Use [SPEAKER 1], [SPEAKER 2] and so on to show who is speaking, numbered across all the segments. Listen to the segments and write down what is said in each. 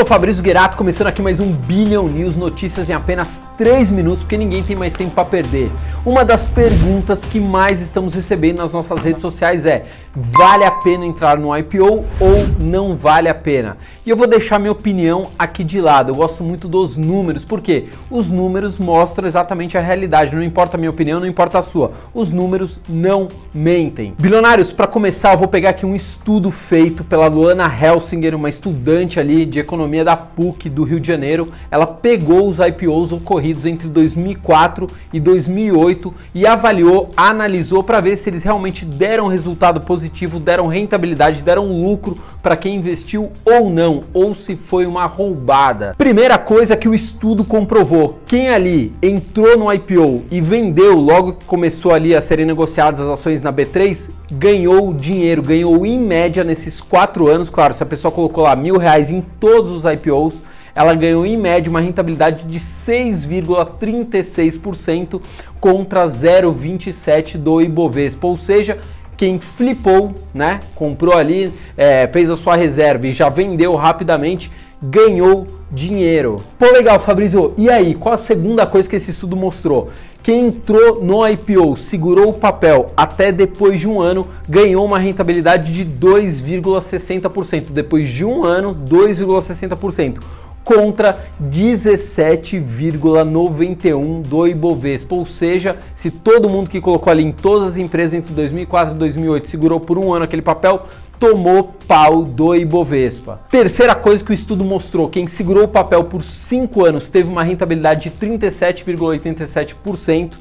[SPEAKER 1] sou Fabrício Guerato, começando aqui mais um Billion News, notícias em apenas 3 minutos, porque ninguém tem mais tempo para perder. Uma das perguntas que mais estamos recebendo nas nossas redes sociais é: vale a pena entrar no IPO ou não vale a pena? E eu vou deixar minha opinião aqui de lado. Eu gosto muito dos números, porque os números mostram exatamente a realidade. Não importa a minha opinião, não importa a sua. Os números não mentem. Bilionários, para começar, eu vou pegar aqui um estudo feito pela Luana Helsinger, uma estudante ali de economia da PUC do Rio de Janeiro. Ela pegou os IPOs ocorridos entre 2004 e 2008 e avaliou, analisou para ver se eles realmente deram resultado positivo, deram rentabilidade, deram lucro para quem investiu ou não, ou se foi uma roubada. Primeira coisa que o estudo comprovou: quem ali entrou no IPO e vendeu logo que começou ali a serem negociadas as ações na B3, ganhou dinheiro, ganhou em média nesses quatro anos. Claro, se a pessoa colocou lá mil reais em todos os IPOs, ela ganhou em média uma rentabilidade de 6,36% contra 0,27% do Ibovespa, ou seja, quem flipou, né, comprou ali, é, fez a sua reserva e já vendeu rapidamente, ganhou dinheiro. Pô, legal, Fabrício. E aí, qual a segunda coisa que esse estudo mostrou? Quem entrou no IPO, segurou o papel até depois de um ano, ganhou uma rentabilidade de 2,60%. Depois de um ano, 2,60% contra 17,91 do Ibovespa. Ou seja, se todo mundo que colocou ali em todas as empresas entre 2004 e 2008 segurou por um ano aquele papel, tomou pau do Ibovespa. Terceira coisa que o estudo mostrou: quem segurou o papel por 5 anos teve uma rentabilidade de 37,87%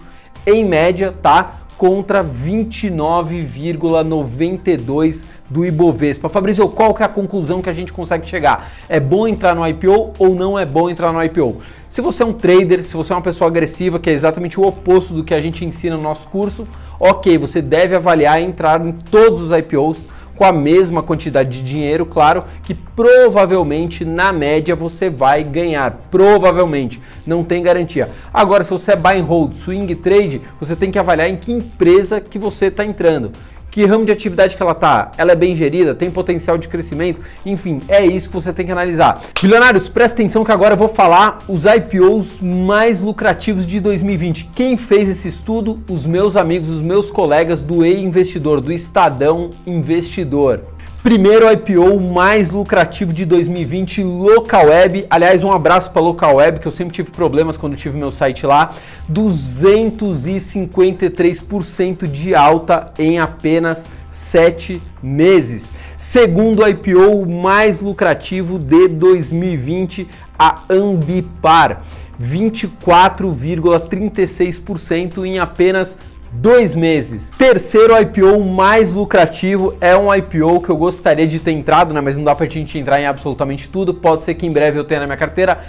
[SPEAKER 1] em média, tá? contra 29,92 do Ibovespa. Fabrício, qual que é a conclusão que a gente consegue chegar? É bom entrar no IPO ou não é bom entrar no IPO? Se você é um trader, se você é uma pessoa agressiva, que é exatamente o oposto do que a gente ensina no nosso curso, ok, você deve avaliar entrar em todos os IPOs com a mesma quantidade de dinheiro, claro, que provavelmente na média você vai ganhar. Provavelmente, não tem garantia. Agora, se você é buy and hold, swing trade, você tem que avaliar em que empresa que você está entrando que ramo de atividade que ela tá, ela é bem gerida, tem potencial de crescimento, enfim, é isso que você tem que analisar. Bilionários, presta atenção que agora eu vou falar os IPOs mais lucrativos de 2020. Quem fez esse estudo? Os meus amigos, os meus colegas do E-Investidor, do Estadão Investidor. Primeiro IPO mais lucrativo de 2020, Localweb. Aliás, um abraço para Localweb, que eu sempre tive problemas quando tive meu site lá. 253% de alta em apenas 7 meses. Segundo IPO mais lucrativo de 2020, a Ambipar. 24,36% em apenas dois meses. Terceiro IPO mais lucrativo é um IPO que eu gostaria de ter entrado, né? Mas não dá pra gente entrar em absolutamente tudo. Pode ser que em breve eu tenha na minha carteira.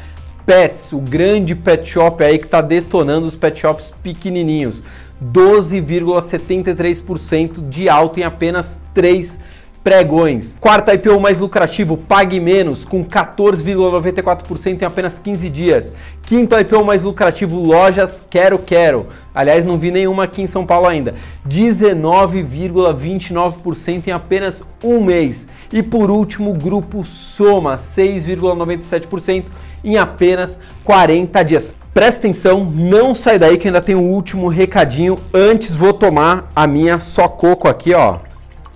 [SPEAKER 1] Pets, o grande pet shop aí que tá detonando os pet shops pequenininhos. 12,73% de alta em apenas três pregões. Quarto IPO mais lucrativo, Pague Menos, com 14,94% em apenas 15 dias. Quinto IPO mais lucrativo, Lojas Quero Quero. Aliás, não vi nenhuma aqui em São Paulo ainda. 19,29% em apenas um mês. E por último, Grupo Soma, 6,97% em apenas 40 dias. Presta atenção, não sai daí que ainda tem um último recadinho. Antes vou tomar a minha só coco aqui, ó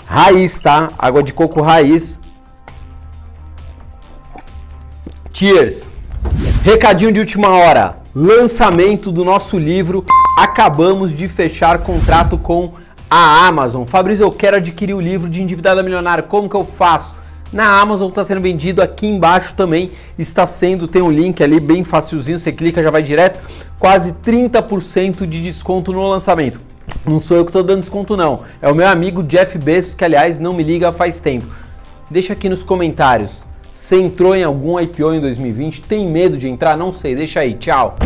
[SPEAKER 1] Raiz, tá? Água de coco raiz. Cheers! Recadinho de última hora. Lançamento do nosso livro. Acabamos de fechar contrato com a Amazon. Fabrício, eu quero adquirir o livro de Endividado Milionário. Como que eu faço? Na Amazon está sendo vendido, aqui embaixo também está sendo, tem um link ali bem facilzinho, você clica já vai direto, quase 30% de desconto no lançamento. Não sou eu que estou dando desconto, não. É o meu amigo Jeff Bezos, que aliás não me liga faz tempo. Deixa aqui nos comentários. Você entrou em algum IPO em 2020? Tem medo de entrar? Não sei, deixa aí. Tchau.